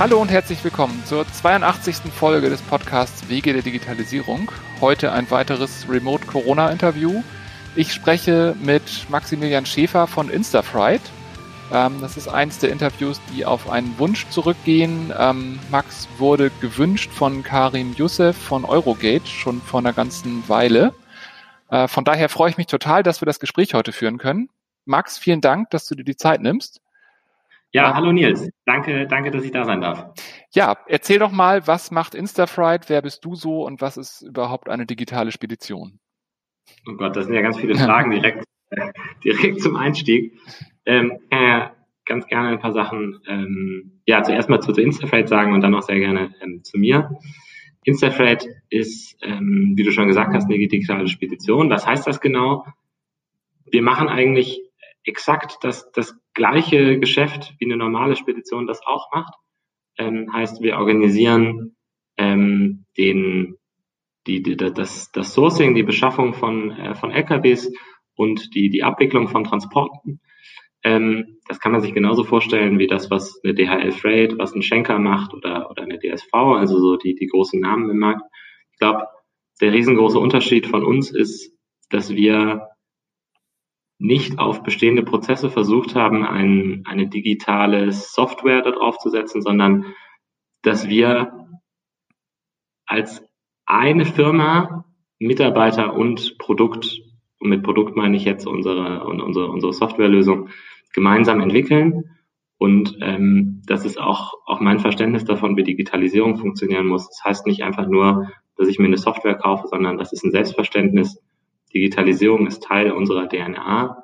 Hallo und herzlich willkommen zur 82. Folge des Podcasts Wege der Digitalisierung. Heute ein weiteres Remote Corona Interview. Ich spreche mit Maximilian Schäfer von Instafright. Ähm, das ist eins der Interviews, die auf einen Wunsch zurückgehen. Ähm, Max wurde gewünscht von Karim Youssef von Eurogate schon vor einer ganzen Weile. Äh, von daher freue ich mich total, dass wir das Gespräch heute führen können. Max, vielen Dank, dass du dir die Zeit nimmst. Ja, hallo Nils. Danke, danke, dass ich da sein darf. Ja, erzähl doch mal, was macht Instafright? Wer bist du so und was ist überhaupt eine digitale Spedition? Oh Gott, das sind ja ganz viele Fragen direkt, direkt zum Einstieg. Ähm, äh, ganz gerne ein paar Sachen, ähm, ja, zuerst mal zu, zu Instafreight sagen und dann auch sehr gerne ähm, zu mir. Instafreight ist, ähm, wie du schon gesagt hast, eine digitale Spedition. Was heißt das genau? Wir machen eigentlich exakt das, das gleiche Geschäft wie eine normale Spedition das auch macht. Ähm, heißt, wir organisieren ähm, den, die, die, das, das Sourcing, die Beschaffung von, äh, von LKWs und die, die Abwicklung von Transporten. Ähm, das kann man sich genauso vorstellen wie das, was eine DHL Freight, was ein Schenker macht oder, oder eine DSV, also so die, die großen Namen im Markt. Ich glaube, der riesengroße Unterschied von uns ist, dass wir nicht auf bestehende Prozesse versucht haben, ein, eine digitale Software darauf zu setzen, sondern dass wir als eine Firma Mitarbeiter und Produkt, und mit Produkt meine ich jetzt unsere, unsere, unsere Softwarelösung, gemeinsam entwickeln. Und ähm, das ist auch, auch mein Verständnis davon, wie Digitalisierung funktionieren muss. Das heißt nicht einfach nur, dass ich mir eine Software kaufe, sondern das ist ein Selbstverständnis, Digitalisierung ist Teil unserer DNA.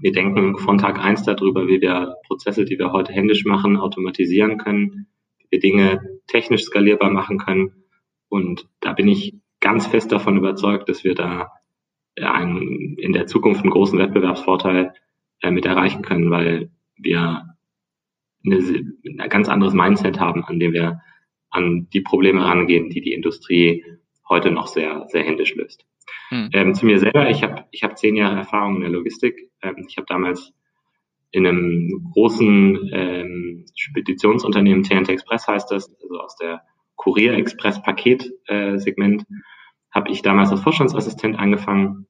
Wir denken von Tag eins darüber, wie wir Prozesse, die wir heute händisch machen, automatisieren können, wie wir Dinge technisch skalierbar machen können. Und da bin ich ganz fest davon überzeugt, dass wir da einen, in der Zukunft einen großen Wettbewerbsvorteil äh, mit erreichen können, weil wir eine, ein ganz anderes Mindset haben, an dem wir an die Probleme rangehen, die die Industrie heute noch sehr, sehr händisch löst. Hm. Ähm, zu mir selber, ich habe ich hab zehn Jahre Erfahrung in der Logistik. Ähm, ich habe damals in einem großen ähm, Speditionsunternehmen, TNT Express heißt das, also aus der Kurier Express Paket äh, Segment, habe ich damals als Vorstandsassistent angefangen,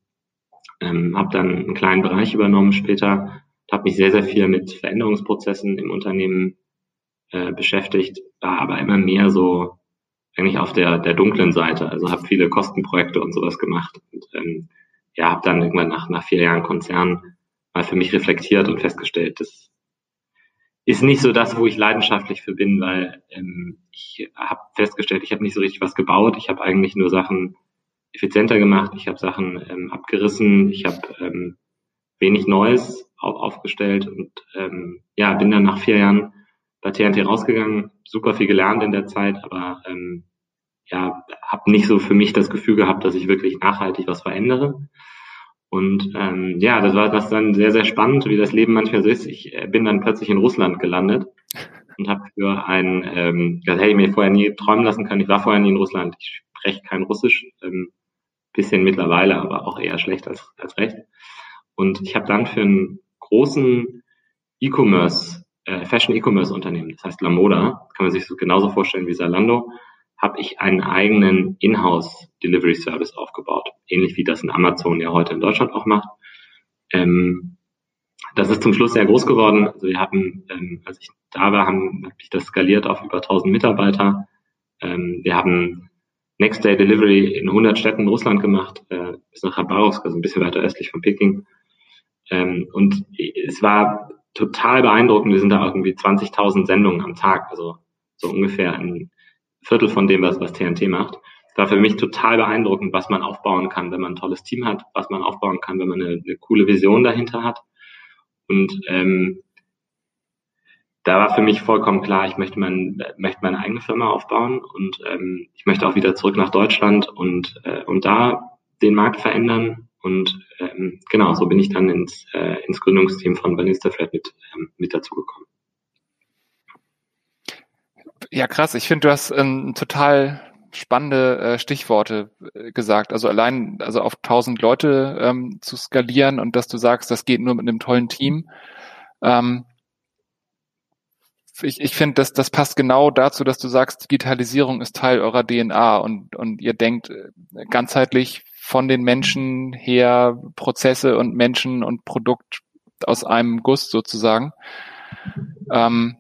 ähm, habe dann einen kleinen Bereich übernommen später, habe mich sehr, sehr viel mit Veränderungsprozessen im Unternehmen äh, beschäftigt, war aber immer mehr so eigentlich auf der, der dunklen Seite. Also habe viele Kostenprojekte und sowas gemacht. Und ähm, ja, habe dann irgendwann nach, nach vier Jahren Konzern mal für mich reflektiert und festgestellt, das ist nicht so das, wo ich leidenschaftlich für bin, weil ähm, ich habe festgestellt, ich habe nicht so richtig was gebaut. Ich habe eigentlich nur Sachen effizienter gemacht. Ich habe Sachen ähm, abgerissen. Ich habe ähm, wenig Neues auf, aufgestellt und ähm, ja, bin dann nach vier Jahren bei TNT rausgegangen, super viel gelernt in der Zeit, aber ähm, ja, habe nicht so für mich das Gefühl gehabt, dass ich wirklich nachhaltig was verändere. Und ähm, ja, das war das dann sehr, sehr spannend, wie das Leben manchmal so ist. Ich äh, bin dann plötzlich in Russland gelandet und habe für ein, ähm, das hätte ich mir vorher nie träumen lassen können. Ich war vorher nie in Russland. Ich spreche kein Russisch, ähm, bisschen mittlerweile, aber auch eher schlecht als, als recht. Und ich habe dann für einen großen E-Commerce äh, Fashion E-Commerce Unternehmen, das heißt Lamoda, kann man sich so genauso vorstellen wie Zalando, habe ich einen eigenen Inhouse Delivery Service aufgebaut, ähnlich wie das in Amazon ja heute in Deutschland auch macht. Ähm, das ist zum Schluss sehr groß geworden. Also wir haben, ähm, als ich da war, haben hab ich das skaliert auf über 1000 Mitarbeiter. Ähm, wir haben Next Day Delivery in 100 Städten in Russland gemacht, äh, bis nach Khabarovsk, also ein bisschen weiter östlich von Peking. Ähm, und es war total beeindruckend. Wir sind da irgendwie 20.000 Sendungen am Tag, also so ungefähr ein Viertel von dem, was, was TNT macht. War für mich total beeindruckend, was man aufbauen kann, wenn man ein tolles Team hat, was man aufbauen kann, wenn man eine, eine coole Vision dahinter hat. Und ähm, da war für mich vollkommen klar, ich möchte, mein, möchte meine eigene Firma aufbauen und ähm, ich möchte auch wieder zurück nach Deutschland und, äh, und da den Markt verändern und ähm, genau, so bin ich dann ins, äh, ins Gründungsteam von Vanista Flat mit, ähm, mit dazugekommen. Ja, krass. Ich finde, du hast ähm, total spannende äh, Stichworte äh, gesagt. Also allein, also auf 1000 Leute ähm, zu skalieren und dass du sagst, das geht nur mit einem tollen Team. Ähm, ich, ich finde, das, das passt genau dazu, dass du sagst, Digitalisierung ist Teil eurer DNA und, und ihr denkt äh, ganzheitlich von den Menschen her Prozesse und Menschen und Produkt aus einem Guss sozusagen. Ähm,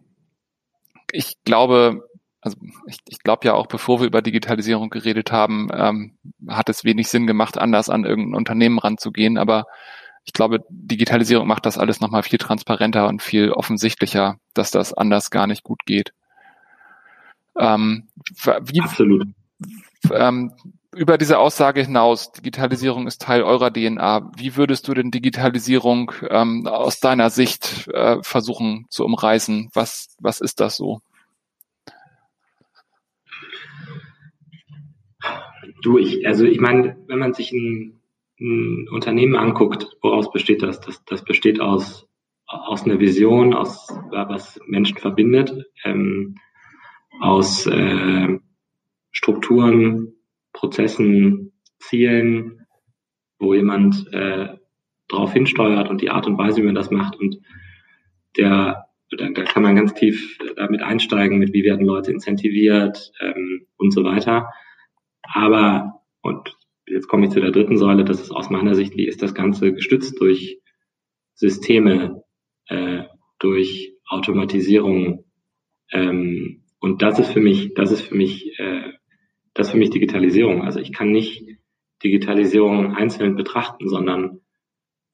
ich glaube, also ich, ich glaube ja auch, bevor wir über Digitalisierung geredet haben, ähm, hat es wenig Sinn gemacht, anders an irgendein Unternehmen ranzugehen. Aber ich glaube, Digitalisierung macht das alles nochmal viel transparenter und viel offensichtlicher, dass das anders gar nicht gut geht. Ähm, wie, Absolut. Ähm, über diese Aussage hinaus, Digitalisierung ist Teil eurer DNA. Wie würdest du denn Digitalisierung ähm, aus deiner Sicht äh, versuchen zu umreißen? Was, was ist das so? Du, ich, also ich meine, wenn man sich ein ein Unternehmen anguckt, woraus besteht das? Das, das besteht aus, aus einer Vision, aus was Menschen verbindet, ähm, aus äh, Strukturen, Prozessen, Zielen, wo jemand äh, darauf hinsteuert und die Art und Weise, wie man das macht. Und der, da, da kann man ganz tief damit einsteigen, mit wie werden Leute incentiviert ähm, und so weiter. Aber, und jetzt komme ich zu der dritten Säule, das ist aus meiner Sicht, wie ist das Ganze gestützt durch Systeme, äh, durch Automatisierung. Ähm, und das ist für mich, das ist für mich, äh, das ist für mich Digitalisierung. Also ich kann nicht Digitalisierung einzeln betrachten, sondern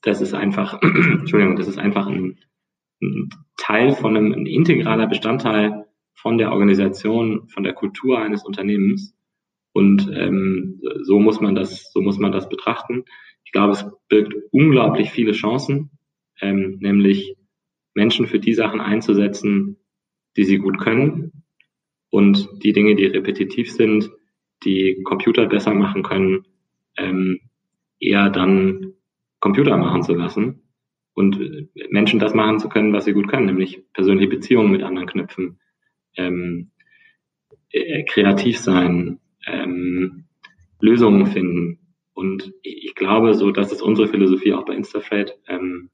das ist einfach, Entschuldigung, das ist einfach ein, ein Teil von einem ein integraler Bestandteil von der Organisation, von der Kultur eines Unternehmens. Und ähm, so muss man das, so muss man das betrachten. Ich glaube, es birgt unglaublich viele Chancen, ähm, nämlich Menschen für die Sachen einzusetzen, die sie gut können und die Dinge, die repetitiv sind, die Computer besser machen können, ähm, eher dann Computer machen zu lassen und Menschen das machen zu können, was sie gut können, nämlich persönliche Beziehungen mit anderen knüpfen, ähm, äh, kreativ sein, ähm, Lösungen finden. Und ich, ich, glaube, so, das ist unsere Philosophie auch bei Instafreight, ähm,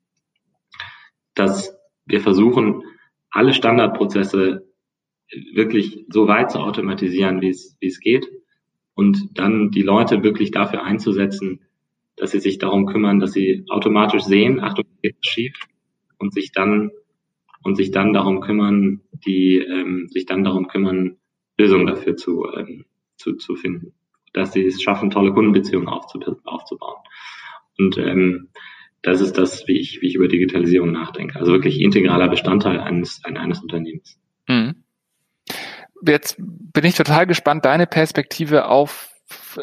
dass wir versuchen, alle Standardprozesse wirklich so weit zu automatisieren, wie es, wie es geht. Und dann die Leute wirklich dafür einzusetzen, dass sie sich darum kümmern, dass sie automatisch sehen, Achtung, geht schief, und sich dann und sich dann darum kümmern, die ähm, sich dann darum kümmern, Lösungen dafür zu ähm, zu, zu finden, dass sie es schaffen, tolle Kundenbeziehungen aufzubauen. Und ähm, das ist das, wie ich, wie ich über Digitalisierung nachdenke. Also wirklich integraler Bestandteil eines, eines Unternehmens. Mhm. Jetzt bin ich total gespannt, deine Perspektive auf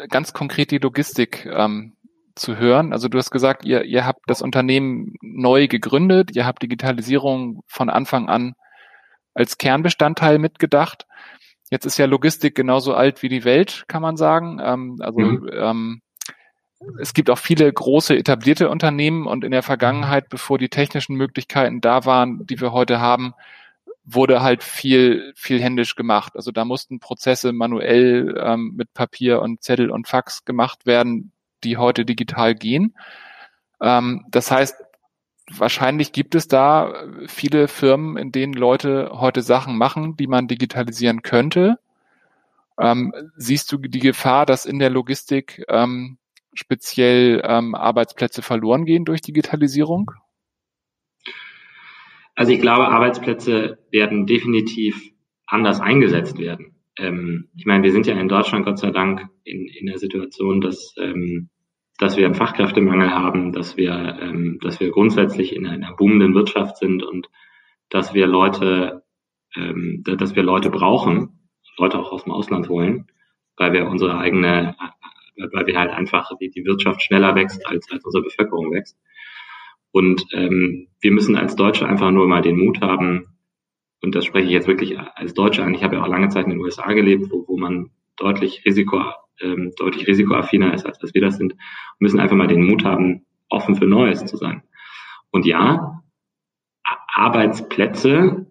ganz konkret die Logistik ähm, zu hören. Also du hast gesagt, ihr, ihr habt das Unternehmen neu gegründet, ihr habt Digitalisierung von Anfang an als Kernbestandteil mitgedacht. Jetzt ist ja Logistik genauso alt wie die Welt, kann man sagen. Ähm, also mhm. ähm, es gibt auch viele große etablierte Unternehmen und in der Vergangenheit, bevor die technischen Möglichkeiten da waren, die wir heute haben, wurde halt viel, viel händisch gemacht. Also da mussten Prozesse manuell ähm, mit Papier und Zettel und Fax gemacht werden, die heute digital gehen. Ähm, das heißt, wahrscheinlich gibt es da viele Firmen, in denen Leute heute Sachen machen, die man digitalisieren könnte. Ähm, siehst du die Gefahr, dass in der Logistik ähm, speziell ähm, Arbeitsplätze verloren gehen durch Digitalisierung? Also ich glaube, Arbeitsplätze werden definitiv anders eingesetzt werden. Ähm, ich meine, wir sind ja in Deutschland Gott sei Dank in, in der Situation, dass ähm, dass wir einen Fachkräftemangel haben, dass wir, ähm, dass wir grundsätzlich in einer boomenden Wirtschaft sind und dass wir Leute, ähm, dass wir Leute brauchen, Leute auch aus dem Ausland holen, weil wir unsere eigene, weil wir halt einfach die, die Wirtschaft schneller wächst als, als unsere Bevölkerung wächst. Und ähm, wir müssen als Deutsche einfach nur mal den Mut haben, und das spreche ich jetzt wirklich als Deutsche an. Ich habe ja auch lange Zeit in den USA gelebt, wo, wo man deutlich Risiko ähm, deutlich risikoaffiner ist, als dass wir das sind, müssen einfach mal den Mut haben, offen für Neues zu sein. Und ja, Arbeitsplätze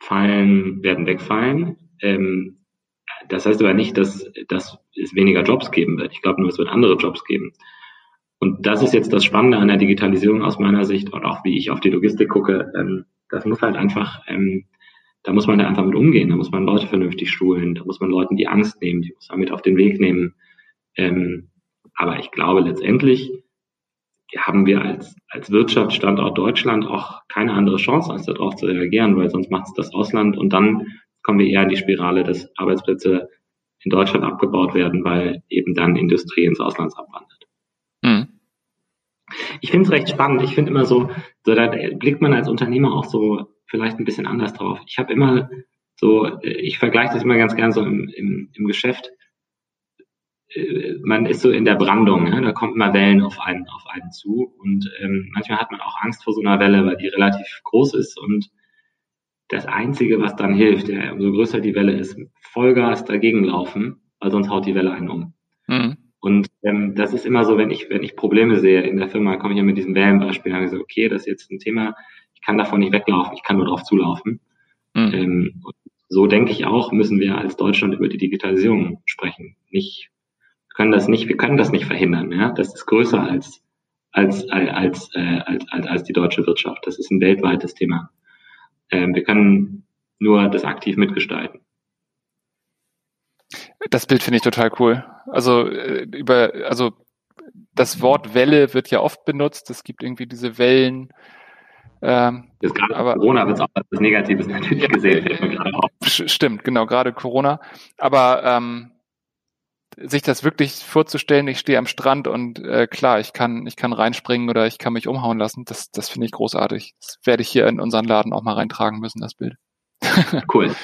fallen, werden wegfallen. Ähm, das heißt aber nicht, dass, dass es weniger Jobs geben wird. Ich glaube nur, es wird andere Jobs geben. Und das ist jetzt das Spannende an der Digitalisierung aus meiner Sicht und auch wie ich auf die Logistik gucke. Ähm, das muss halt einfach, ähm, da muss man da einfach mit umgehen, da muss man Leute vernünftig schulen, da muss man Leuten die Angst nehmen, die muss man mit auf den Weg nehmen. Ähm, aber ich glaube letztendlich haben wir als, als Wirtschaftsstandort Deutschland auch keine andere Chance, als darauf zu reagieren, weil sonst macht es das Ausland und dann kommen wir eher in die Spirale, dass Arbeitsplätze in Deutschland abgebaut werden, weil eben dann Industrie ins Ausland abwandert. Mhm. Ich finde es recht spannend. Ich finde immer so, so, da blickt man als Unternehmer auch so vielleicht ein bisschen anders drauf. Ich habe immer so, ich vergleiche das immer ganz gern so im, im, im Geschäft. Äh, man ist so in der Brandung, ja? da kommen immer Wellen auf einen, auf einen zu und ähm, manchmal hat man auch Angst vor so einer Welle, weil die relativ groß ist und das Einzige, was dann hilft, ja, umso größer die Welle ist, Vollgas dagegen laufen, weil sonst haut die Welle einen um. Mhm. Und ähm, das ist immer so, wenn ich, wenn ich Probleme sehe in der Firma, komme ich ja mit diesem Wellenbeispiel, habe ich so, okay, das ist jetzt ein Thema, kann davon nicht weglaufen, ich kann nur drauf zulaufen. Mhm. Ähm, so denke ich auch, müssen wir als Deutschland über die Digitalisierung sprechen. Nicht, wir können das nicht, wir können das nicht verhindern. Ja? Das ist größer als, als, als, äh, als, als, als die deutsche Wirtschaft. Das ist ein weltweites Thema. Ähm, wir können nur das aktiv mitgestalten. Das Bild finde ich total cool. Also äh, über, also das Wort Welle wird ja oft benutzt. Es gibt irgendwie diese Wellen. Ähm, Jetzt gerade aber, Corona wird es auch als Negatives natürlich ja, gesehen. Stimmt, genau, gerade Corona. Aber ähm, sich das wirklich vorzustellen, ich stehe am Strand und äh, klar, ich kann, ich kann reinspringen oder ich kann mich umhauen lassen, das, das finde ich großartig. Das werde ich hier in unseren Laden auch mal reintragen müssen, das Bild. cool.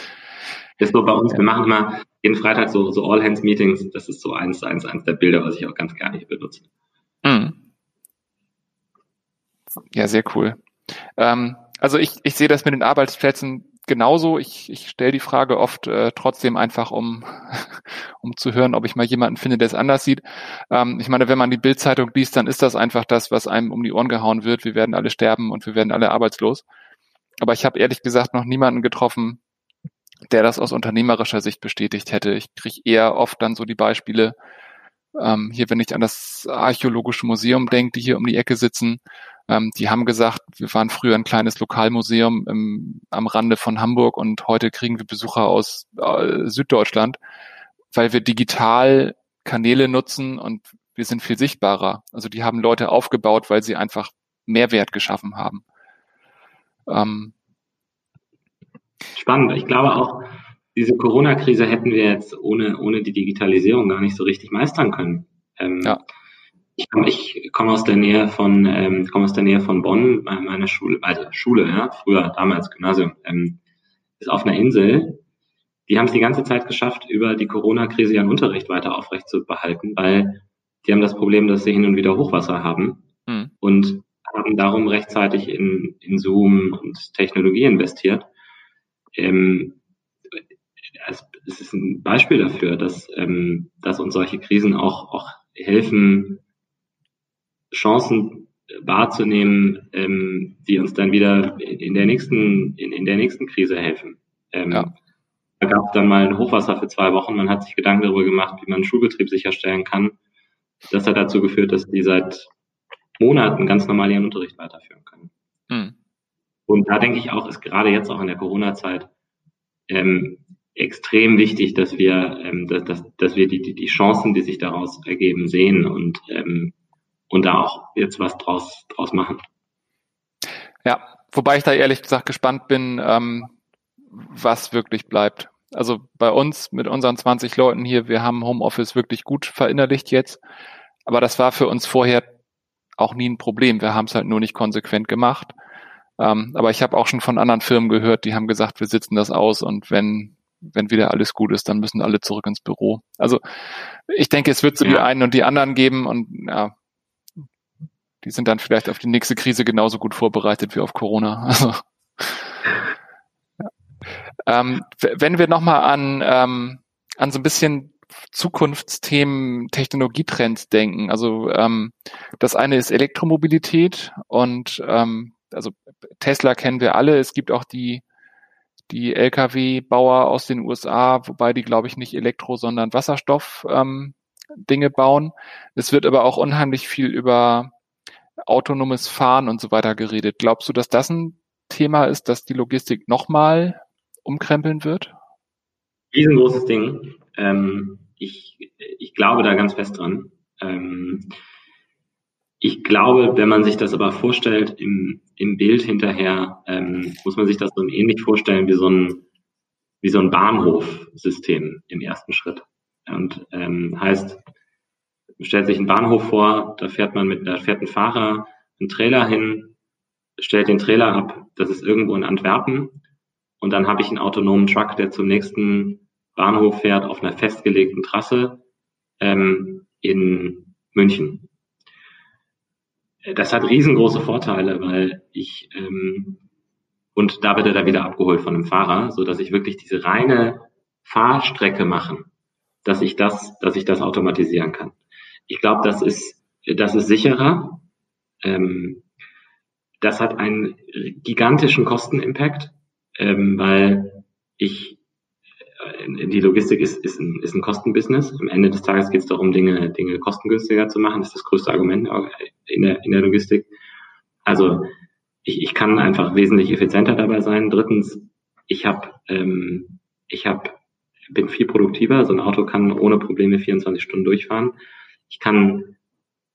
Ist so bei uns, wir machen immer jeden Freitag so, so All-Hands-Meetings. Das ist so eins, eins, eins der Bilder, was ich auch ganz gerne benutze. Mhm. Ja, sehr cool. Ähm, also ich, ich sehe das mit den Arbeitsplätzen genauso. Ich, ich stelle die Frage oft äh, trotzdem einfach, um, um zu hören, ob ich mal jemanden finde, der es anders sieht. Ähm, ich meine, wenn man die Bildzeitung liest, dann ist das einfach das, was einem um die Ohren gehauen wird. Wir werden alle sterben und wir werden alle arbeitslos. Aber ich habe ehrlich gesagt noch niemanden getroffen, der das aus unternehmerischer Sicht bestätigt hätte. Ich kriege eher oft dann so die Beispiele, ähm, hier, wenn ich an das Archäologische Museum denke, die hier um die Ecke sitzen, ähm, die haben gesagt, wir waren früher ein kleines Lokalmuseum im, am Rande von Hamburg und heute kriegen wir Besucher aus äh, Süddeutschland, weil wir digital Kanäle nutzen und wir sind viel sichtbarer. Also die haben Leute aufgebaut, weil sie einfach Mehrwert geschaffen haben. Ähm, Spannend. Ich glaube auch, diese Corona-Krise hätten wir jetzt ohne, ohne die Digitalisierung gar nicht so richtig meistern können. Ähm, ja. Ich komme ich komm aus der Nähe von, ähm, komme aus der Nähe von Bonn, meine Schule, also Schule, ja, früher, damals Gymnasium, ähm, ist auf einer Insel. Die haben es die ganze Zeit geschafft, über die Corona-Krise ihren Unterricht weiter aufrecht zu behalten, weil die haben das Problem, dass sie hin und wieder Hochwasser haben mhm. und haben darum rechtzeitig in, in Zoom und Technologie investiert ähm, es, es ist ein Beispiel dafür, dass, ähm, dass uns solche Krisen auch, auch helfen, Chancen wahrzunehmen, ähm, die uns dann wieder in der nächsten, in, in der nächsten Krise helfen. Ähm, ja. Da gab es dann mal ein Hochwasser für zwei Wochen. Man hat sich Gedanken darüber gemacht, wie man einen Schulbetrieb sicherstellen kann. Das hat dazu geführt, dass die seit Monaten ganz normal ihren Unterricht weiterführen können. Mhm. Und da denke ich auch, ist gerade jetzt auch in der Corona-Zeit ähm, extrem wichtig, dass wir, ähm, dass, dass, dass wir die, die, die Chancen, die sich daraus ergeben, sehen und, ähm, und da auch jetzt was draus, draus machen. Ja, wobei ich da ehrlich gesagt gespannt bin, ähm, was wirklich bleibt. Also bei uns mit unseren 20 Leuten hier, wir haben Homeoffice wirklich gut verinnerlicht jetzt. Aber das war für uns vorher auch nie ein Problem. Wir haben es halt nur nicht konsequent gemacht. Ähm, aber ich habe auch schon von anderen Firmen gehört, die haben gesagt, wir sitzen das aus und wenn wenn wieder alles gut ist, dann müssen alle zurück ins Büro. Also ich denke, es wird so ja. die einen und die anderen geben und ja, die sind dann vielleicht auf die nächste Krise genauso gut vorbereitet wie auf Corona. Also ja. ähm, wenn wir nochmal an ähm, an so ein bisschen Zukunftsthemen, Technologietrends denken. Also ähm, das eine ist Elektromobilität und ähm, also Tesla kennen wir alle. Es gibt auch die, die Lkw-Bauer aus den USA, wobei die, glaube ich, nicht Elektro, sondern Wasserstoff ähm, Dinge bauen. Es wird aber auch unheimlich viel über autonomes Fahren und so weiter geredet. Glaubst du, dass das ein Thema ist, dass die Logistik nochmal umkrempeln wird? Riesengroßes Ding. Ähm, ich, ich glaube da ganz fest dran. Ähm, ich glaube, wenn man sich das aber vorstellt im, im Bild hinterher, ähm, muss man sich das so ähnlich vorstellen wie so ein, wie so ein Bahnhofsystem im ersten Schritt. Und ähm, heißt, man stellt sich einen Bahnhof vor, da fährt man mit, da fährt ein Fahrer einen Trailer hin, stellt den Trailer ab, das ist irgendwo in Antwerpen, und dann habe ich einen autonomen Truck, der zum nächsten Bahnhof fährt auf einer festgelegten Trasse ähm, in München. Das hat riesengroße Vorteile, weil ich ähm, und da wird er dann wieder abgeholt von einem Fahrer, so dass ich wirklich diese reine Fahrstrecke machen, dass ich das, dass ich das automatisieren kann. Ich glaube, das ist, das ist sicherer. Ähm, das hat einen gigantischen Kostenimpact, ähm, weil ich die Logistik ist, ist, ein, ist ein Kostenbusiness. Am Ende des Tages geht es darum, Dinge, Dinge kostengünstiger zu machen. Das ist das größte Argument in der, in der Logistik. Also ich, ich kann einfach wesentlich effizienter dabei sein. Drittens, ich habe ähm, ich hab, bin viel produktiver. So ein Auto kann ohne Probleme 24 Stunden durchfahren. Ich kann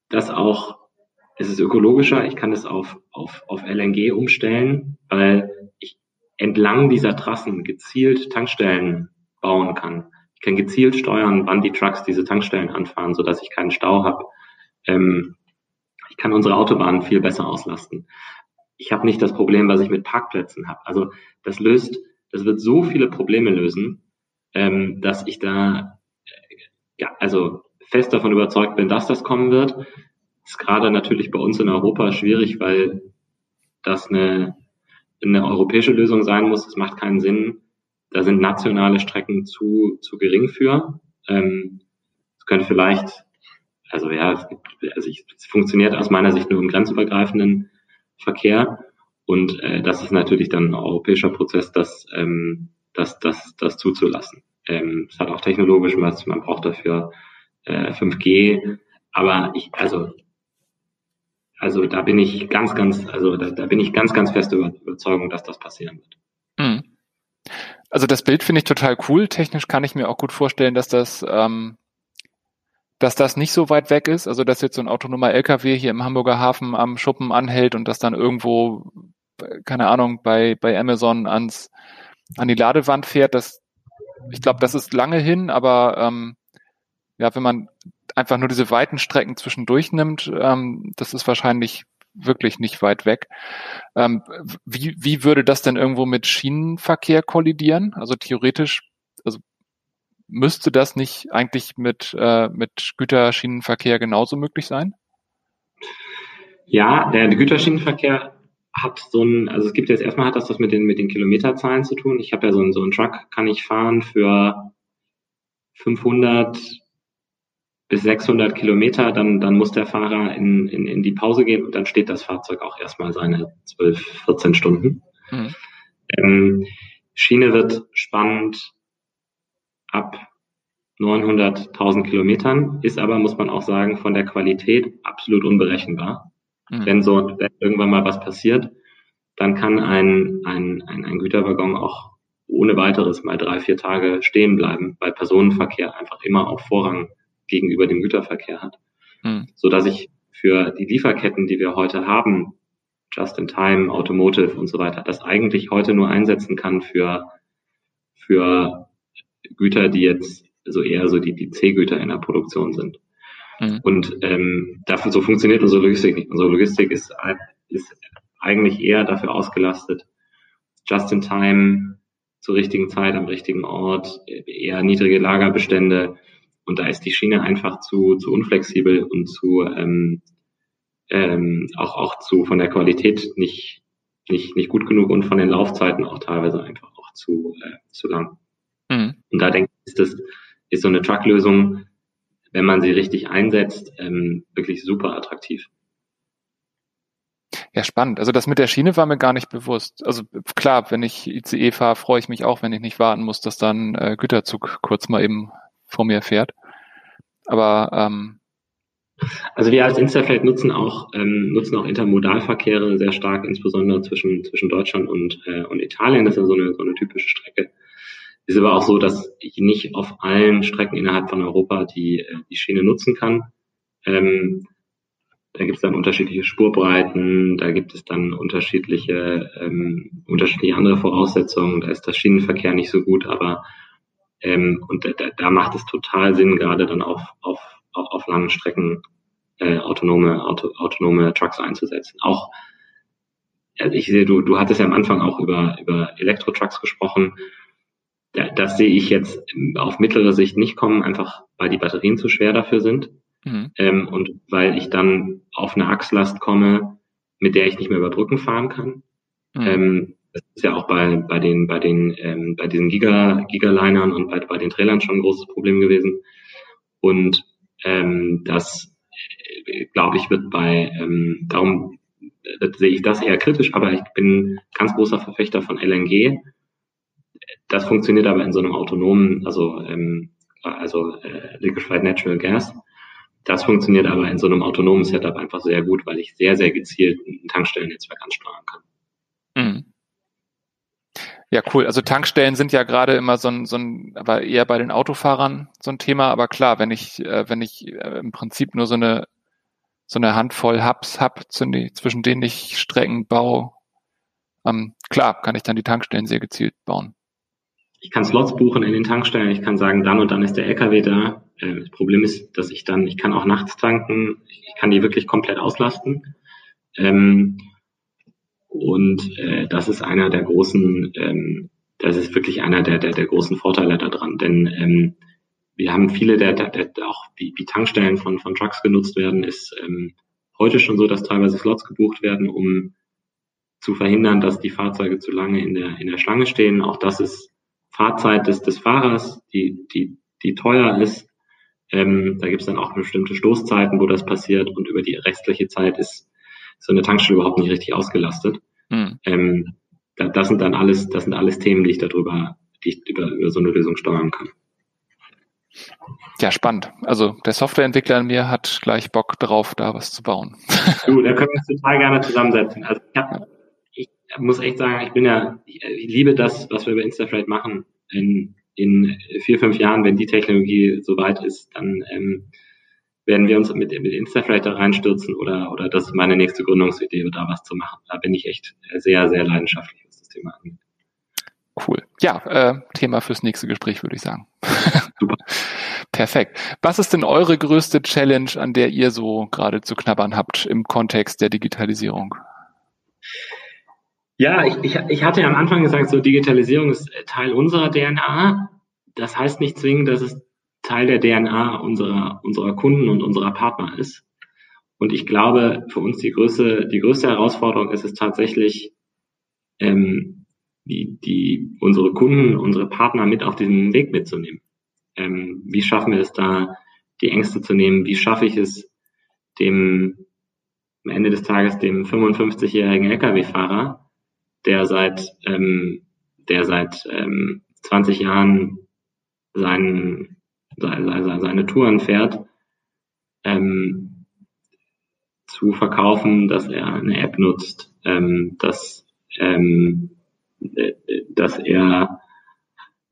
das auch, es ist ökologischer, ich kann das auf, auf, auf LNG umstellen, weil ich entlang dieser Trassen gezielt Tankstellen bauen kann. Ich kann gezielt steuern, wann die Trucks diese Tankstellen anfahren, sodass ich keinen Stau habe. Ähm, ich kann unsere Autobahnen viel besser auslasten. Ich habe nicht das Problem, was ich mit Parkplätzen habe. Also das löst, das wird so viele Probleme lösen, ähm, dass ich da äh, ja, also fest davon überzeugt bin, dass das kommen wird. Ist gerade natürlich bei uns in Europa schwierig, weil das eine, eine europäische Lösung sein muss. Es macht keinen Sinn, da sind nationale Strecken zu, zu gering für. Ähm, es könnte vielleicht, also ja, es, gibt, also ich, es funktioniert aus meiner Sicht nur im grenzübergreifenden Verkehr. Und äh, das ist natürlich dann ein europäischer Prozess, das, ähm, das, das, das zuzulassen. Ähm, es hat auch technologisch was, man braucht dafür äh, 5G. Aber ich, also, also da bin ich ganz, ganz, also da, da bin ich ganz, ganz feste Überzeugung, dass das passieren wird. Mhm. Also das Bild finde ich total cool. Technisch kann ich mir auch gut vorstellen, dass das, ähm, dass das nicht so weit weg ist. Also dass jetzt so ein autonomer LKW hier im Hamburger Hafen am Schuppen anhält und das dann irgendwo, keine Ahnung, bei, bei Amazon ans, an die Ladewand fährt. Das, ich glaube, das ist lange hin, aber ähm, ja, wenn man einfach nur diese weiten Strecken zwischendurch nimmt, ähm, das ist wahrscheinlich wirklich nicht weit weg. Ähm, wie, wie würde das denn irgendwo mit Schienenverkehr kollidieren? Also theoretisch, also müsste das nicht eigentlich mit, äh, mit Güterschienenverkehr genauso möglich sein? Ja, der, Güterschienenverkehr hat so ein, also es gibt jetzt erstmal hat das was mit den, mit den Kilometerzahlen zu tun. Ich habe ja so einen, so einen Truck, kann ich fahren für 500 bis 600 Kilometer, dann, dann muss der Fahrer in, in, in die Pause gehen und dann steht das Fahrzeug auch erstmal seine 12, 14 Stunden. Mhm. Ähm, Schiene wird spannend ab 900.000 Kilometern, ist aber, muss man auch sagen, von der Qualität absolut unberechenbar. Mhm. Wenn so wenn irgendwann mal was passiert, dann kann ein, ein, ein, ein Güterwaggon auch ohne weiteres mal drei, vier Tage stehen bleiben, weil Personenverkehr einfach immer auch Vorrang gegenüber dem Güterverkehr hat. Hm. So dass ich für die Lieferketten, die wir heute haben, Just in Time, Automotive und so weiter, das eigentlich heute nur einsetzen kann für, für Güter, die jetzt so eher so die, die C-Güter in der Produktion sind. Mhm. Und ähm, dafür so funktioniert unsere Logistik nicht. Unsere Logistik ist, ist eigentlich eher dafür ausgelastet, just in time, zur richtigen Zeit, am richtigen Ort, eher niedrige Lagerbestände, und da ist die Schiene einfach zu, zu unflexibel und zu ähm, ähm, auch, auch zu von der Qualität nicht, nicht, nicht gut genug und von den Laufzeiten auch teilweise einfach auch zu, äh, zu lang. Mhm. Und da denke ich, ist das ist so eine Truck-Lösung, wenn man sie richtig einsetzt, ähm, wirklich super attraktiv. Ja, spannend. Also das mit der Schiene war mir gar nicht bewusst. Also klar, wenn ich ICE fahre, freue ich mich auch, wenn ich nicht warten muss, dass dann äh, Güterzug kurz mal eben vor mir fährt. Aber ähm, Also wir als Instafeld nutzen auch ähm, nutzen auch Intermodalverkehre sehr stark, insbesondere zwischen zwischen Deutschland und äh, und Italien. Das ist ja so eine so eine typische Strecke. Ist aber auch so, dass ich nicht auf allen Strecken innerhalb von Europa die äh, die Schiene nutzen kann. Ähm, da gibt es dann unterschiedliche Spurbreiten, da gibt es dann unterschiedliche ähm, unterschiedliche andere Voraussetzungen. Da ist der Schienenverkehr nicht so gut, aber ähm, und da, da macht es total Sinn, gerade dann auf auf auf, langen Strecken äh, autonome, auto, autonome Trucks einzusetzen. Auch also ich sehe, du, du hattest ja am Anfang auch über, über Elektro-Trucks gesprochen. Da, das sehe ich jetzt auf mittlere Sicht nicht kommen, einfach weil die Batterien zu schwer dafür sind. Mhm. Ähm, und weil ich dann auf eine Achslast komme, mit der ich nicht mehr über Brücken fahren kann. Mhm. Ähm, das ist ja auch bei, bei den, bei den, ähm, bei diesen Giga, Gigalinern und bei, bei den Trailern schon ein großes Problem gewesen. Und ähm, das, äh, glaube ich, wird bei, ähm, darum äh, sehe ich das eher kritisch, aber ich bin ganz großer Verfechter von LNG. Das funktioniert aber in so einem autonomen, also, ähm, also äh, Liquefied Natural Gas. Das funktioniert aber in so einem autonomen Setup einfach sehr gut, weil ich sehr, sehr gezielt ein Tankstellennetzwerk ansteuern kann. Mhm. Ja, cool. Also Tankstellen sind ja gerade immer so ein, so ein, aber eher bei den Autofahrern so ein Thema. Aber klar, wenn ich, äh, wenn ich äh, im Prinzip nur so eine, so eine Handvoll Hubs hab, zwischen denen ich Strecken baue, ähm, klar, kann ich dann die Tankstellen sehr gezielt bauen. Ich kann Slots buchen in den Tankstellen. Ich kann sagen, dann und dann ist der LKW da. Äh, das Problem ist, dass ich dann, ich kann auch nachts tanken. Ich kann die wirklich komplett auslasten. Ähm, und äh, das ist einer der großen, ähm, das ist wirklich einer der, der, der großen Vorteile daran. Denn ähm, wir haben viele der, der, der auch wie, wie Tankstellen von, von Trucks genutzt werden, ist ähm, heute schon so, dass teilweise Slots gebucht werden, um zu verhindern, dass die Fahrzeuge zu lange in der, in der Schlange stehen. Auch das ist Fahrzeit des, des Fahrers, die, die, die teuer ist. Ähm, da gibt es dann auch bestimmte Stoßzeiten, wo das passiert und über die restliche Zeit ist so eine Tankstelle überhaupt nicht richtig ausgelastet. Mhm. Ähm, da, das sind dann alles, das sind alles Themen, die ich darüber, die ich über, über so eine Lösung steuern kann. Ja, spannend. Also der Softwareentwickler in mir hat gleich Bock drauf, da was zu bauen. Du, da können wir uns total gerne zusammensetzen. Also ich, hab, ich muss echt sagen, ich bin ja, ich, ich liebe das, was wir über Instafreight machen. In, in vier, fünf Jahren, wenn die Technologie soweit ist, dann ähm, werden wir uns mit, mit Instafreight da reinstürzen oder, oder das ist meine nächste Gründungsidee, da was zu machen. Da bin ich echt sehr, sehr leidenschaftlich, was das Thema angeht. Cool. Ja, äh, Thema fürs nächste Gespräch, würde ich sagen. Super. Perfekt. Was ist denn eure größte Challenge, an der ihr so gerade zu knabbern habt im Kontext der Digitalisierung? Ja, ich, ich, ich hatte ja am Anfang gesagt, so Digitalisierung ist Teil unserer DNA. Das heißt nicht zwingend, dass es Teil der DNA unserer, unserer Kunden und unserer Partner ist. Und ich glaube, für uns die größte, die größte Herausforderung ist es tatsächlich, ähm, die, die, unsere Kunden, unsere Partner mit auf diesen Weg mitzunehmen. Ähm, wie schaffen wir es da, die Ängste zu nehmen? Wie schaffe ich es, dem am Ende des Tages dem 55-jährigen Lkw-Fahrer, der seit ähm, der seit ähm, 20 Jahren seinen seine, Touren fährt, ähm, zu verkaufen, dass er eine App nutzt, ähm, dass, ähm, äh, dass er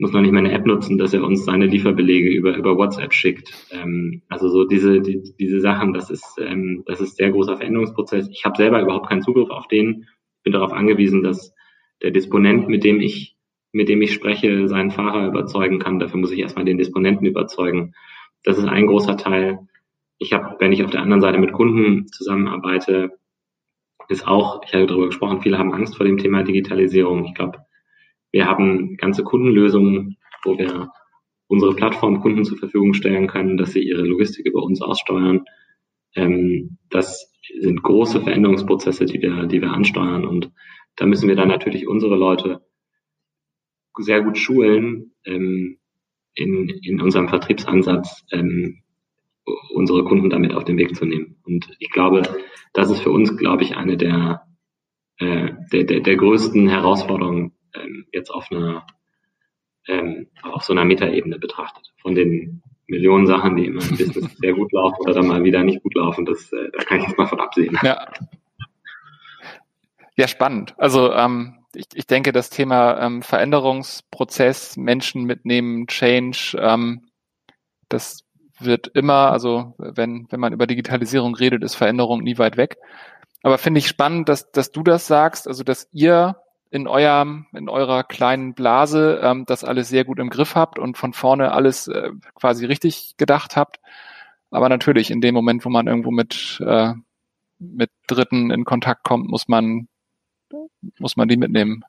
muss noch nicht mal eine App nutzen, dass er uns seine Lieferbelege über, über WhatsApp schickt. Ähm, also so diese, die, diese Sachen, das ist, ähm, das ist sehr großer Veränderungsprozess. Ich habe selber überhaupt keinen Zugriff auf den. Bin darauf angewiesen, dass der Disponent, mit dem ich mit dem ich spreche, seinen Fahrer überzeugen kann. Dafür muss ich erstmal den Disponenten überzeugen. Das ist ein großer Teil. Ich habe, wenn ich auf der anderen Seite mit Kunden zusammenarbeite, ist auch, ich hatte darüber gesprochen, viele haben Angst vor dem Thema Digitalisierung. Ich glaube, wir haben ganze Kundenlösungen, wo wir unsere Plattform Kunden zur Verfügung stellen können, dass sie ihre Logistik über uns aussteuern. Ähm, das sind große Veränderungsprozesse, die wir, die wir ansteuern. Und da müssen wir dann natürlich unsere Leute sehr gut schulen, ähm, in, in unserem Vertriebsansatz ähm, unsere Kunden damit auf den Weg zu nehmen. Und ich glaube, das ist für uns, glaube ich, eine der, äh, der, der, der größten Herausforderungen ähm, jetzt auf einer ähm, auf so einer Metaebene betrachtet. Von den Millionen Sachen, die immer im Business sehr gut laufen oder dann mal wieder nicht gut laufen. Das, äh, da kann ich jetzt mal von absehen. Ja, ja spannend. Also ähm, ich, ich denke, das Thema ähm, Veränderungsprozess, Menschen mitnehmen, Change, ähm, das wird immer, also wenn, wenn man über Digitalisierung redet, ist Veränderung nie weit weg. Aber finde ich spannend, dass, dass du das sagst, also dass ihr in eurem, in eurer kleinen Blase ähm, das alles sehr gut im Griff habt und von vorne alles äh, quasi richtig gedacht habt. Aber natürlich, in dem Moment, wo man irgendwo mit, äh, mit Dritten in Kontakt kommt, muss man, muss man die mitnehmen.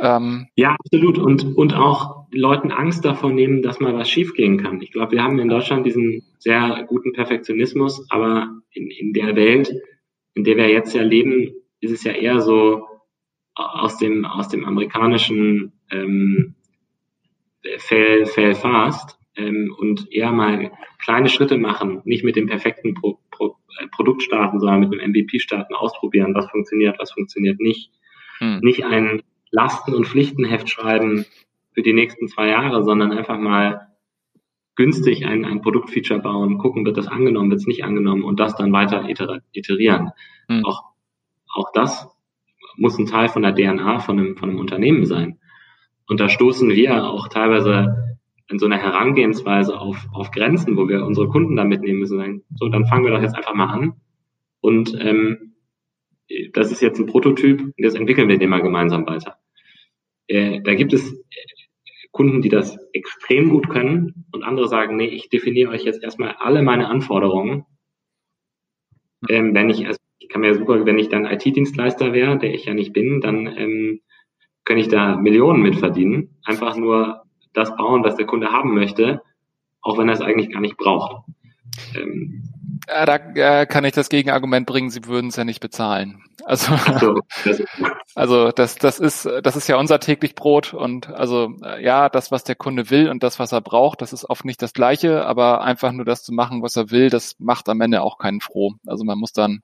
Ähm, ja, absolut. Und, und auch Leuten Angst davor nehmen, dass mal was schiefgehen kann. Ich glaube, wir haben in Deutschland diesen sehr guten Perfektionismus, aber in, in der Welt, in der wir jetzt ja leben, ist es ja eher so aus dem, aus dem amerikanischen ähm, fail, fail fast ähm, und eher mal kleine Schritte machen, nicht mit dem perfekten Pro, Pro, äh, Produkt starten, sondern mit dem MVP starten, ausprobieren, was funktioniert, was funktioniert nicht. Hm. Nicht ein Lasten- und Pflichtenheft schreiben für die nächsten zwei Jahre, sondern einfach mal günstig ein, ein Produktfeature bauen, gucken, wird das angenommen, wird es nicht angenommen und das dann weiter iterieren. Mhm. Auch, auch das muss ein Teil von der DNA von einem, von einem Unternehmen sein. Und da stoßen wir auch teilweise in so einer Herangehensweise auf, auf Grenzen, wo wir unsere Kunden da mitnehmen müssen. So, dann fangen wir doch jetzt einfach mal an und ähm, das ist jetzt ein Prototyp und das entwickeln wir den mal gemeinsam weiter. Äh, da gibt es Kunden, die das extrem gut können und andere sagen, nee, ich definiere euch jetzt erstmal alle meine Anforderungen. Ähm, wenn ich, also ich kann mir super, wenn ich dann IT-Dienstleister wäre, der ich ja nicht bin, dann ähm, kann ich da Millionen mit verdienen. Einfach nur das bauen, was der Kunde haben möchte, auch wenn er es eigentlich gar nicht braucht. Ähm, ja, da äh, kann ich das Gegenargument bringen, sie würden es ja nicht bezahlen. Also, also das, das ist, das ist ja unser täglich Brot und also äh, ja, das, was der Kunde will und das, was er braucht, das ist oft nicht das Gleiche, aber einfach nur das zu machen, was er will, das macht am Ende auch keinen froh. Also man muss dann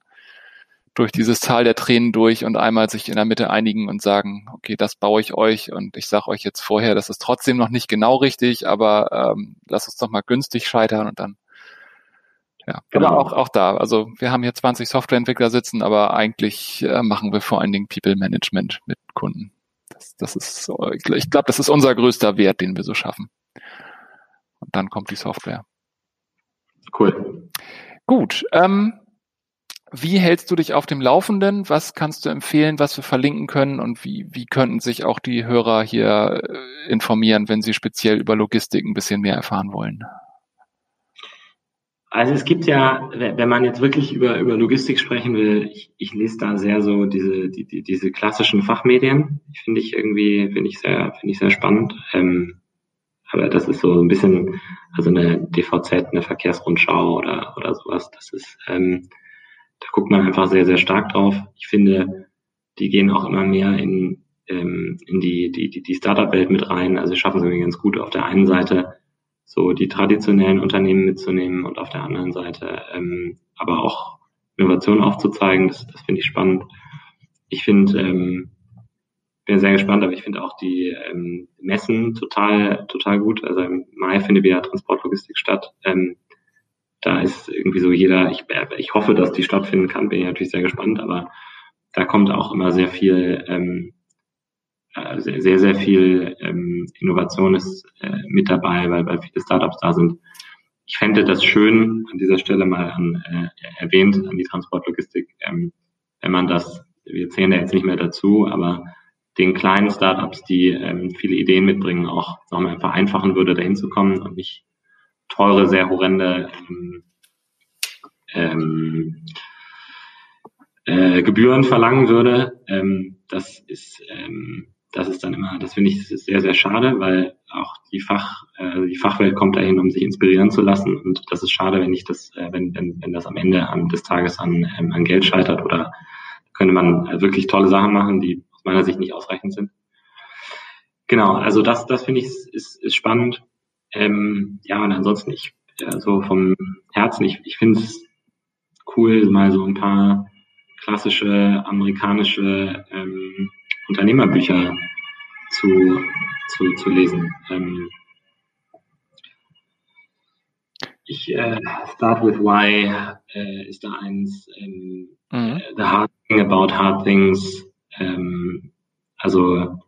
durch dieses Tal der Tränen durch und einmal sich in der Mitte einigen und sagen, okay, das baue ich euch und ich sage euch jetzt vorher, das ist trotzdem noch nicht genau richtig, aber ähm, lass uns doch mal günstig scheitern und dann ja, genau. aber auch, auch da. Also wir haben hier 20 Softwareentwickler sitzen, aber eigentlich äh, machen wir vor allen Dingen People Management mit Kunden. Das, das ist, ich glaube, das ist unser größter Wert, den wir so schaffen. Und dann kommt die Software. Cool. Gut. Ähm, wie hältst du dich auf dem Laufenden? Was kannst du empfehlen, was wir verlinken können? Und wie, wie könnten sich auch die Hörer hier äh, informieren, wenn sie speziell über Logistik ein bisschen mehr erfahren wollen? Also es gibt ja, wenn man jetzt wirklich über, über Logistik sprechen will, ich, ich lese da sehr so diese, die, die, diese klassischen Fachmedien. Finde ich irgendwie, finde ich sehr, finde ich sehr spannend. Ähm, aber das ist so ein bisschen, also eine DVZ, eine Verkehrsrundschau oder, oder sowas. Das ist, ähm, da guckt man einfach sehr, sehr stark drauf. Ich finde, die gehen auch immer mehr in, ähm, in die, die, die, die Startup-Welt mit rein. Also schaffen sie irgendwie ganz gut auf der einen Seite so die traditionellen Unternehmen mitzunehmen und auf der anderen Seite ähm, aber auch Innovation aufzuzeigen. Das, das finde ich spannend. Ich finde, ähm, bin sehr gespannt, aber ich finde auch die ähm, Messen total, total gut. Also im Mai findet wieder Transportlogistik statt. Ähm, da ist irgendwie so jeder, ich, ich hoffe, dass die stattfinden kann, bin ich natürlich sehr gespannt, aber da kommt auch immer sehr viel ähm, äh, sehr, sehr, sehr viel ähm, Innovation ist äh, mit dabei, weil, weil viele Startups da sind. Ich fände das schön, an dieser Stelle mal an, äh, erwähnt, an die Transportlogistik, ähm, wenn man das, wir zählen da jetzt nicht mehr dazu, aber den kleinen Startups, die ähm, viele Ideen mitbringen, auch nochmal vereinfachen würde, dahin zu kommen und nicht teure, sehr horrende ähm, ähm, äh, Gebühren verlangen würde. Ähm, das ist ähm, das ist dann immer, das finde ich sehr, sehr schade, weil auch die Fach, äh, die Fachwelt kommt dahin, um sich inspirieren zu lassen. Und das ist schade, wenn ich das, äh, wenn, wenn, wenn das am Ende an, des Tages an, ähm, an Geld scheitert oder könnte man äh, wirklich tolle Sachen machen, die aus meiner Sicht nicht ausreichend sind. Genau, also das, das finde ich ist, ist spannend. Ähm, ja, und ansonsten ich äh, so vom Herzen, ich, ich finde es cool, mal so ein paar klassische amerikanische ähm, Unternehmerbücher zu, zu, zu lesen. Ähm, ich äh, Start with Why äh, ist da eins. Ähm, mhm. The Hard Thing About Hard Things. Ähm, also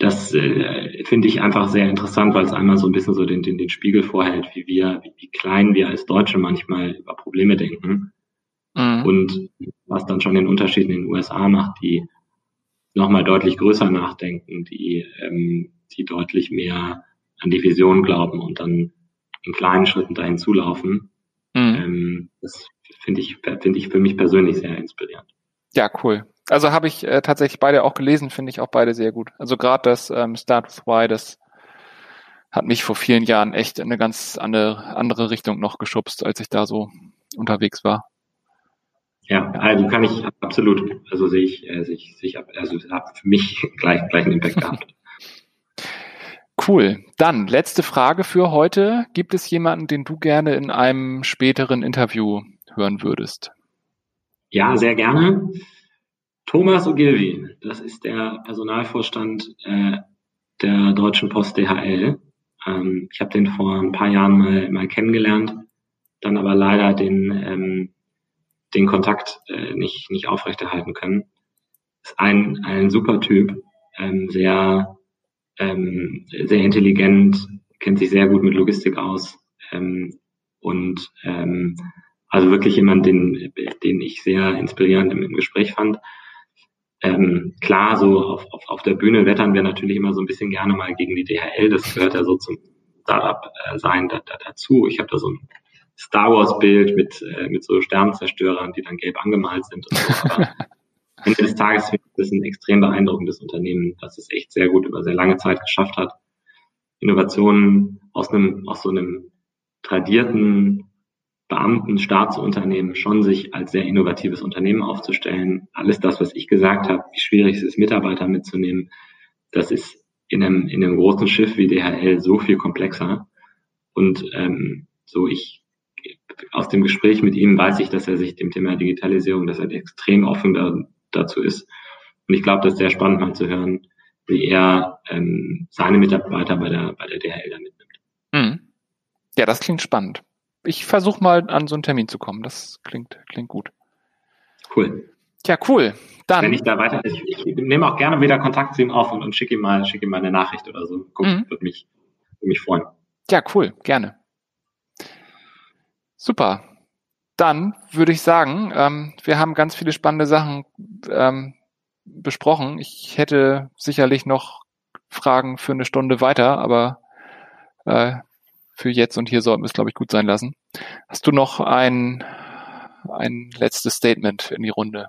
das äh, finde ich einfach sehr interessant, weil es einmal so ein bisschen so den, den, den Spiegel vorhält, wie wir, wie, wie klein wir als Deutsche manchmal über Probleme denken. Mhm. Und was dann schon den Unterschied in den USA macht, die nochmal deutlich größer nachdenken, die, ähm, die deutlich mehr an die Vision glauben und dann in kleinen Schritten dahin zulaufen. Mhm. Ähm, das finde ich, finde ich für mich persönlich sehr inspirierend. Ja, cool. Also habe ich äh, tatsächlich beide auch gelesen, finde ich auch beide sehr gut. Also gerade das ähm, Start with Why, das hat mich vor vielen Jahren echt in eine ganz andere, andere Richtung noch geschubst, als ich da so unterwegs war. Ja, also kann ich absolut, also sehe ich, äh, sehe ich, sehe ich also hat für mich gleich, gleich einen Impact gehabt. Cool. Dann letzte Frage für heute. Gibt es jemanden, den du gerne in einem späteren Interview hören würdest? Ja, sehr gerne. Thomas Ogilvy, das ist der Personalvorstand äh, der Deutschen Post DHL. Ähm, ich habe den vor ein paar Jahren mal, mal kennengelernt, dann aber leider den, ähm, den Kontakt äh, nicht, nicht aufrechterhalten können. Ist ein, ein super Typ, ähm, sehr ähm, sehr intelligent, kennt sich sehr gut mit Logistik aus ähm, und ähm, also wirklich jemand, den, den ich sehr inspirierend im, im Gespräch fand. Ähm, klar, so auf, auf, auf der Bühne wettern wir natürlich immer so ein bisschen gerne mal gegen die DHL. Das gehört ja so zum Startup-Sein da, da, dazu. Ich habe da so ein Star Wars-Bild mit, äh, mit so Sternenzerstörern, die dann gelb angemalt sind und so. Aber Ende des Tages finde ich das ein extrem beeindruckendes Unternehmen, das es echt sehr gut über sehr lange Zeit geschafft hat, Innovationen aus einem, aus so einem tradierten Beamten, Staatsunternehmen schon sich als sehr innovatives Unternehmen aufzustellen. Alles das, was ich gesagt habe, wie schwierig es ist, Mitarbeiter mitzunehmen, das ist in einem, in einem großen Schiff wie DHL so viel komplexer. Und ähm, so ich aus dem Gespräch mit ihm weiß ich, dass er sich dem Thema Digitalisierung, dass er extrem offen da, dazu ist. Und ich glaube, das ist sehr spannend mal zu hören, wie er ähm, seine Mitarbeiter bei der, bei der DHL da mitnimmt. Mhm. Ja, das klingt spannend. Ich versuche mal an so einen Termin zu kommen. Das klingt, klingt gut. Cool. Ja, cool. Dann. Wenn ich da weiter, ich, ich nehme auch gerne wieder Kontakt zu ihm auf und, und schicke ihm mal, schicke ihm mal eine Nachricht oder so. Guck, mhm. würde mich, würde mich freuen. Ja, cool. Gerne. Super dann würde ich sagen, ähm, wir haben ganz viele spannende Sachen ähm, besprochen. Ich hätte sicherlich noch Fragen für eine Stunde weiter, aber äh, für jetzt und hier sollten wir es, glaube ich, gut sein lassen. Hast du noch ein, ein letztes Statement in die Runde?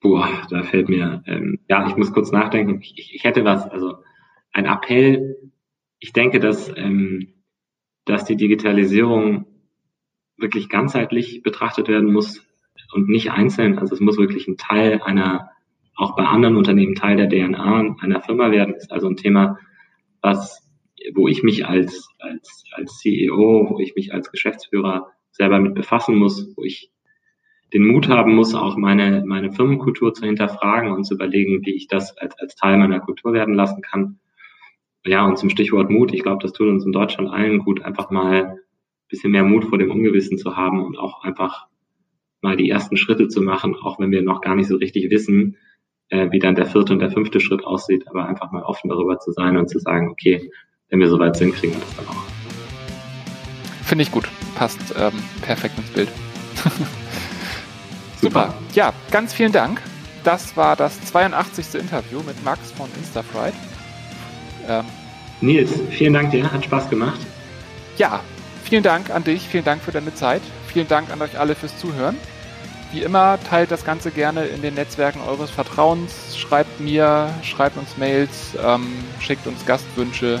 Boah, da fällt mir, ähm, ja, ich muss kurz nachdenken. Ich, ich hätte was, also ein Appell. Ich denke, dass, ähm, dass die Digitalisierung wirklich ganzheitlich betrachtet werden muss und nicht einzeln. Also es muss wirklich ein Teil einer, auch bei anderen Unternehmen Teil der DNA einer Firma werden. Das ist also ein Thema, was, wo ich mich als, als, als CEO, wo ich mich als Geschäftsführer selber mit befassen muss, wo ich den Mut haben muss, auch meine, meine Firmenkultur zu hinterfragen und zu überlegen, wie ich das als, als Teil meiner Kultur werden lassen kann. Ja, und zum Stichwort Mut, ich glaube, das tut uns in Deutschland allen gut, einfach mal bisschen mehr Mut vor dem Ungewissen zu haben und auch einfach mal die ersten Schritte zu machen, auch wenn wir noch gar nicht so richtig wissen, äh, wie dann der vierte und der fünfte Schritt aussieht, aber einfach mal offen darüber zu sein und zu sagen, okay, wenn wir soweit sind, kriegen wir das dann auch. Finde ich gut. Passt ähm, perfekt ins Bild. Super. Ja, ganz vielen Dank. Das war das 82. Interview mit Max von Instafright. Ähm, Nils, vielen Dank dir, hat Spaß gemacht. Ja, Vielen Dank an dich, vielen Dank für deine Zeit, vielen Dank an euch alle fürs Zuhören. Wie immer, teilt das Ganze gerne in den Netzwerken eures Vertrauens, schreibt mir, schreibt uns Mails, ähm, schickt uns Gastwünsche.